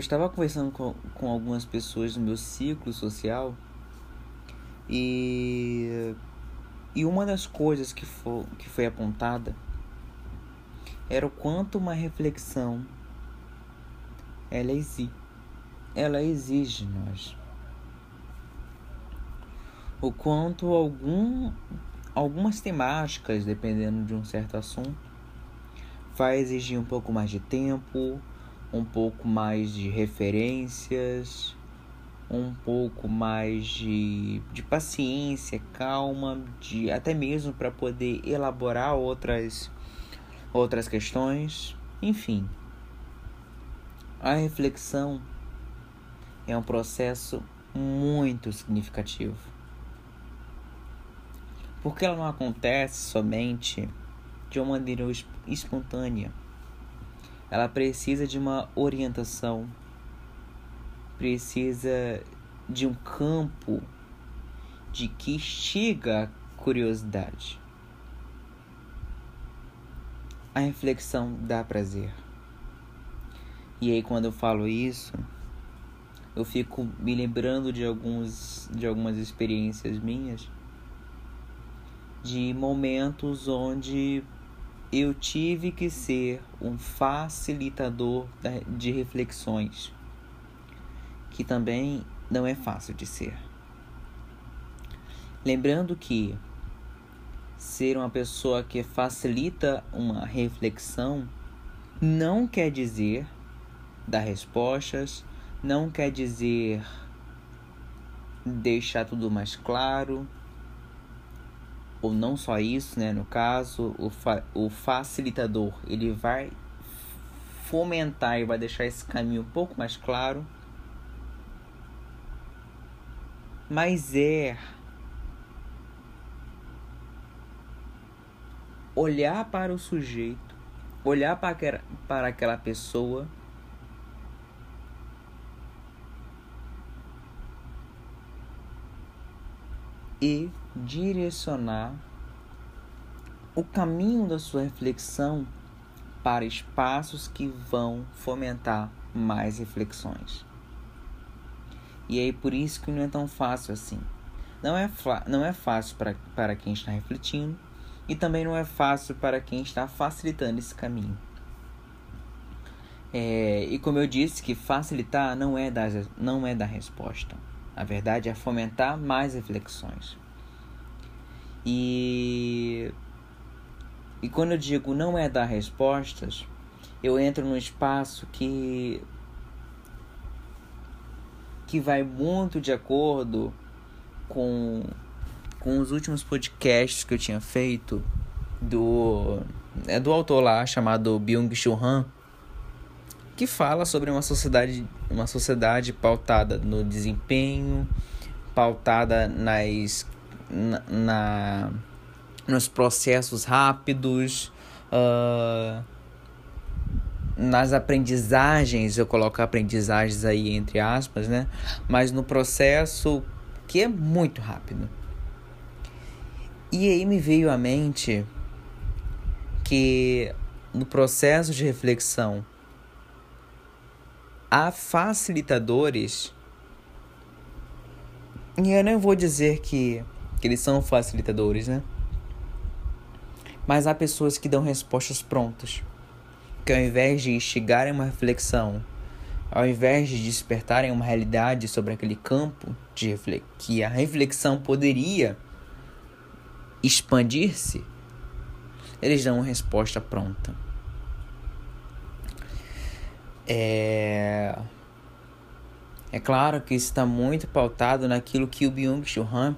eu estava conversando com, com algumas pessoas no meu ciclo social e, e uma das coisas que, for, que foi apontada era o quanto uma reflexão ela exige, ela exige nós. O quanto algum, algumas temáticas, dependendo de um certo assunto, vai exigir um pouco mais de tempo, um pouco mais de referências, um pouco mais de, de paciência, calma, de até mesmo para poder elaborar outras outras questões, enfim. A reflexão é um processo muito significativo. Porque ela não acontece somente de uma maneira espontânea. Ela precisa de uma orientação, precisa de um campo de que instiga a curiosidade. A reflexão dá prazer. E aí quando eu falo isso, eu fico me lembrando de alguns de algumas experiências minhas de momentos onde eu tive que ser um facilitador de reflexões, que também não é fácil de ser. Lembrando que ser uma pessoa que facilita uma reflexão não quer dizer dar respostas, não quer dizer deixar tudo mais claro, ou não só isso, né? No caso, o, fa o facilitador ele vai fomentar e vai deixar esse caminho um pouco mais claro, mas é olhar para o sujeito, olhar para aquela, para aquela pessoa e direcionar o caminho da sua reflexão para espaços que vão fomentar mais reflexões. E aí por isso que não é tão fácil assim. Não é, não é fácil para, para quem está refletindo e também não é fácil para quem está facilitando esse caminho. É, e como eu disse, que facilitar não é, dar, não é dar resposta. A verdade é fomentar mais reflexões. E, e quando eu digo não é dar respostas, eu entro num espaço que que vai muito de acordo com com os últimos podcasts que eu tinha feito do é do autor lá chamado Byung-Chul Han que fala sobre uma sociedade uma sociedade pautada no desempenho, pautada nas na, na nos processos rápidos, uh, nas aprendizagens, eu coloco aprendizagens aí entre aspas, né? Mas no processo que é muito rápido. E aí me veio à mente que no processo de reflexão há facilitadores. E eu não vou dizer que, que eles são facilitadores, né? Mas há pessoas que dão respostas prontas. Que ao invés de instigarem uma reflexão, ao invés de despertarem uma realidade sobre aquele campo de que a reflexão poderia expandir-se, eles dão uma resposta pronta. É, é claro que está muito pautado naquilo que o Byung-Chul Han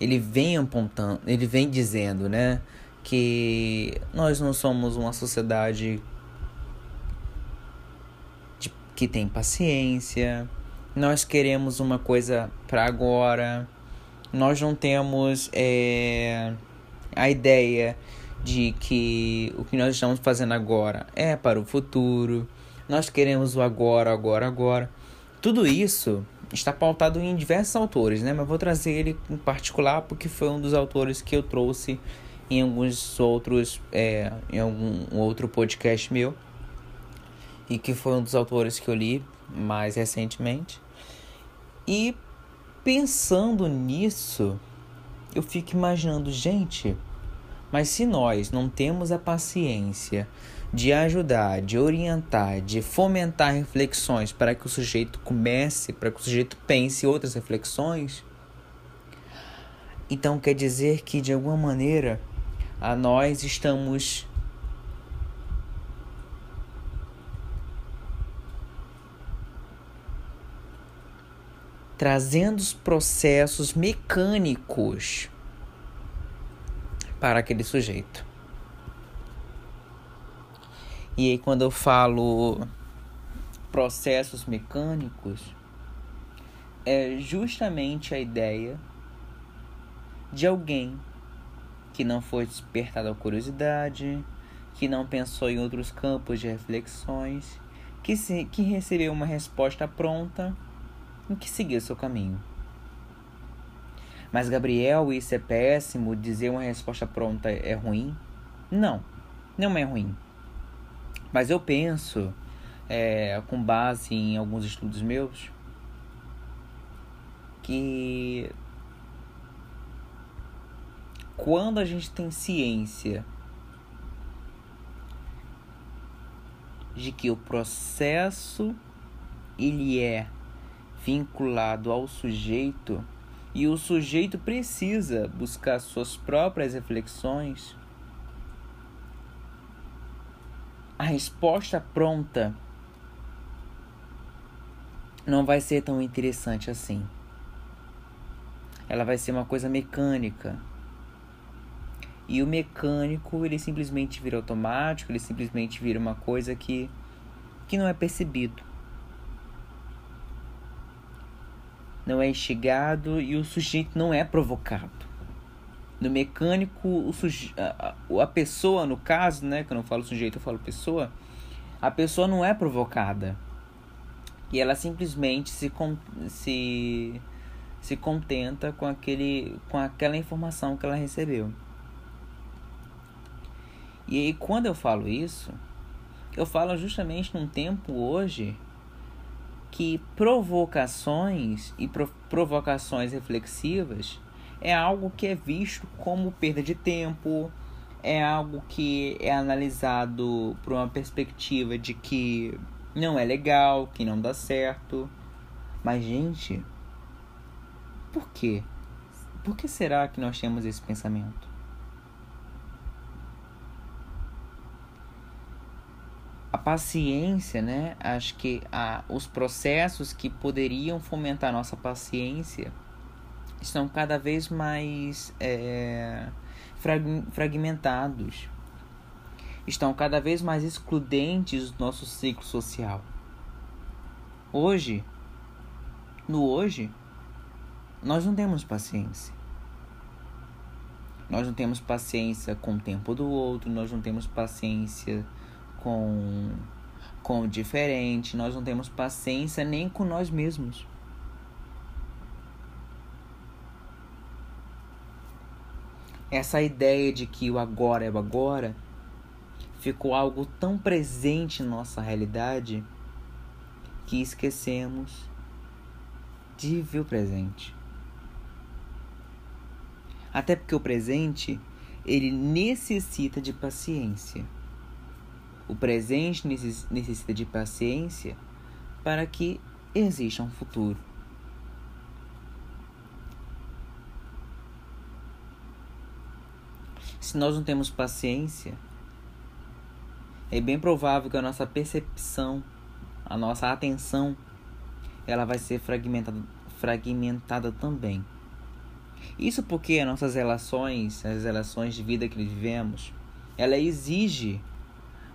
ele vem apontando, ele vem dizendo, né, que nós não somos uma sociedade de, que tem paciência, nós queremos uma coisa para agora, nós não temos é, a ideia de que o que nós estamos fazendo agora é para o futuro. Nós queremos o agora, agora, agora. Tudo isso está pautado em diversos autores, né? Mas vou trazer ele em particular porque foi um dos autores que eu trouxe em alguns outros, é, em algum outro podcast meu e que foi um dos autores que eu li mais recentemente. E pensando nisso, eu fico imaginando, gente, mas se nós não temos a paciência de ajudar, de orientar, de fomentar reflexões para que o sujeito comece, para que o sujeito pense outras reflexões, então quer dizer que de alguma maneira a nós estamos trazendo os processos mecânicos para aquele sujeito. E aí, quando eu falo processos mecânicos, é justamente a ideia de alguém que não foi despertado a curiosidade, que não pensou em outros campos de reflexões, que, se, que recebeu uma resposta pronta e que seguiu seu caminho. Mas Gabriel, isso é péssimo? Dizer uma resposta pronta é ruim? Não, não é ruim. Mas eu penso, é, com base em alguns estudos meus, que quando a gente tem ciência de que o processo ele é vinculado ao sujeito e o sujeito precisa buscar suas próprias reflexões, a resposta pronta não vai ser tão interessante assim. Ela vai ser uma coisa mecânica. E o mecânico, ele simplesmente vira automático, ele simplesmente vira uma coisa que, que não é percebido. Não é instigado e o sujeito não é provocado. No mecânico, o suje... a, pessoa, no caso, né, que eu não falo sujeito, eu falo pessoa, a pessoa não é provocada. E ela simplesmente se, se, se contenta com, aquele, com aquela informação que ela recebeu. E aí, quando eu falo isso, eu falo justamente num tempo hoje que provocações e provocações reflexivas é algo que é visto como perda de tempo, é algo que é analisado por uma perspectiva de que não é legal, que não dá certo. Mas, gente, por quê? Por que será que nós temos esse pensamento? a paciência, né? Acho que a, os processos que poderiam fomentar a nossa paciência estão cada vez mais é, frag, fragmentados, estão cada vez mais excludentes do nosso ciclo social. Hoje, no hoje, nós não temos paciência. Nós não temos paciência com o tempo do outro, nós não temos paciência com com o diferente, nós não temos paciência nem com nós mesmos. Essa ideia de que o agora é o agora ficou algo tão presente em nossa realidade que esquecemos de viver o presente. Até porque o presente ele necessita de paciência. O presente necessita de paciência para que exista um futuro. Se nós não temos paciência, é bem provável que a nossa percepção, a nossa atenção, ela vai ser fragmentada, fragmentada também. Isso porque as nossas relações, as relações de vida que vivemos, ela exige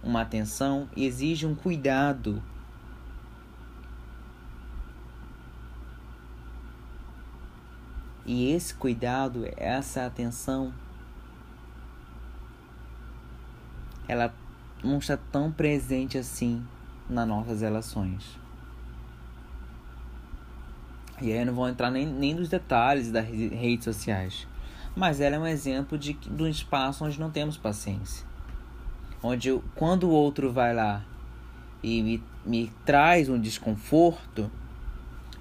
uma atenção, exige um cuidado. E esse cuidado, essa atenção, ela não está tão presente assim nas nossas relações. E aí eu não vou entrar nem, nem nos detalhes das redes sociais. Mas ela é um exemplo de, de um espaço onde não temos paciência onde quando o outro vai lá e me me traz um desconforto,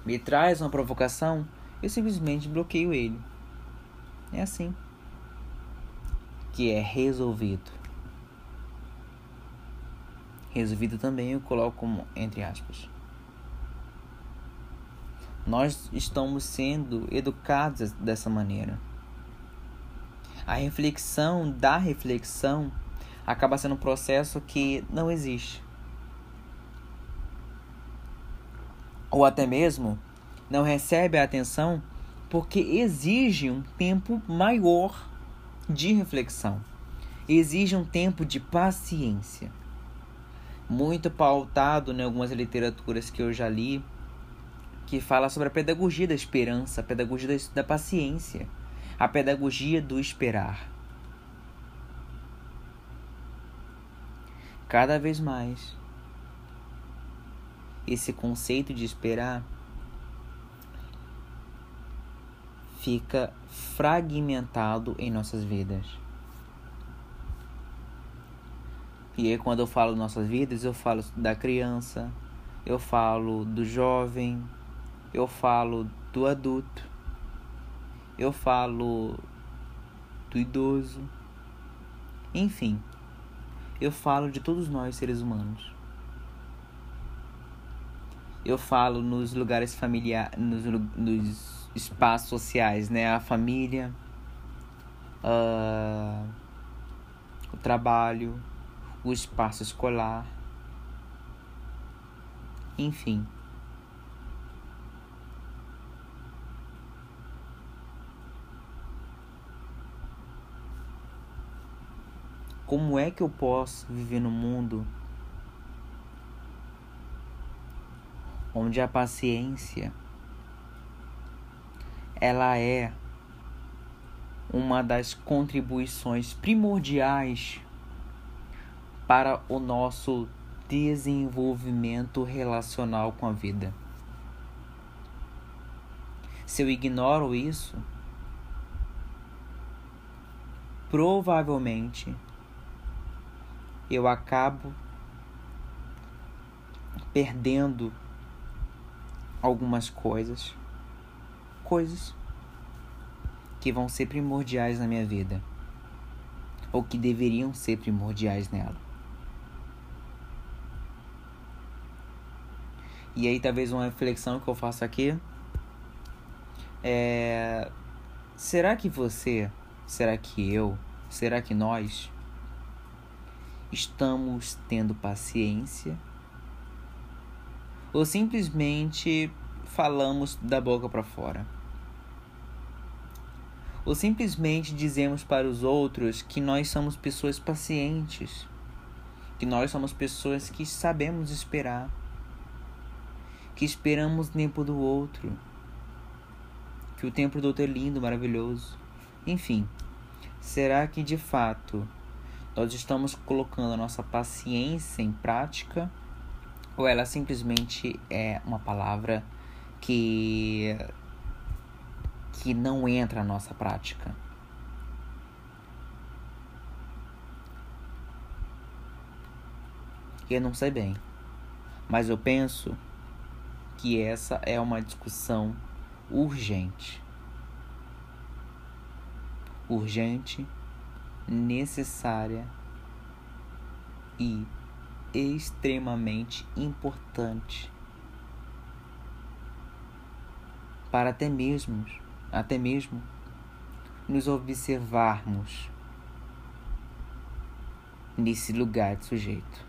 me traz uma provocação, eu simplesmente bloqueio ele. É assim que é resolvido. Resolvido também eu coloco como entre aspas. Nós estamos sendo educados dessa maneira. A reflexão da reflexão acaba sendo um processo que não existe. Ou até mesmo não recebe a atenção porque exige um tempo maior de reflexão. Exige um tempo de paciência. Muito pautado em algumas literaturas que eu já li, que fala sobre a pedagogia da esperança, a pedagogia da paciência, a pedagogia do esperar. Cada vez mais, esse conceito de esperar fica fragmentado em nossas vidas. E aí, quando eu falo nossas vidas, eu falo da criança, eu falo do jovem, eu falo do adulto, eu falo do idoso, enfim, eu falo de todos nós seres humanos. Eu falo nos lugares familiares, nos, nos espaços sociais, né? A família, uh, o trabalho, o espaço escolar, enfim. Como é que eu posso viver no mundo onde a paciência ela é uma das contribuições primordiais para o nosso desenvolvimento relacional com a vida. Se eu ignoro isso, provavelmente eu acabo perdendo algumas coisas coisas que vão ser primordiais na minha vida, ou que deveriam ser primordiais nela. E aí, talvez uma reflexão que eu faço aqui é: será que você, será que eu, será que nós estamos tendo paciência? Ou simplesmente falamos da boca para fora? ou simplesmente dizemos para os outros que nós somos pessoas pacientes, que nós somos pessoas que sabemos esperar, que esperamos o tempo do outro, que o tempo do outro é lindo, maravilhoso. Enfim, será que de fato nós estamos colocando a nossa paciência em prática ou ela simplesmente é uma palavra que que não entra na nossa prática. Eu não sei bem, mas eu penso que essa é uma discussão urgente. Urgente, necessária e extremamente importante para até mesmo até mesmo nos observarmos nesse lugar de sujeito.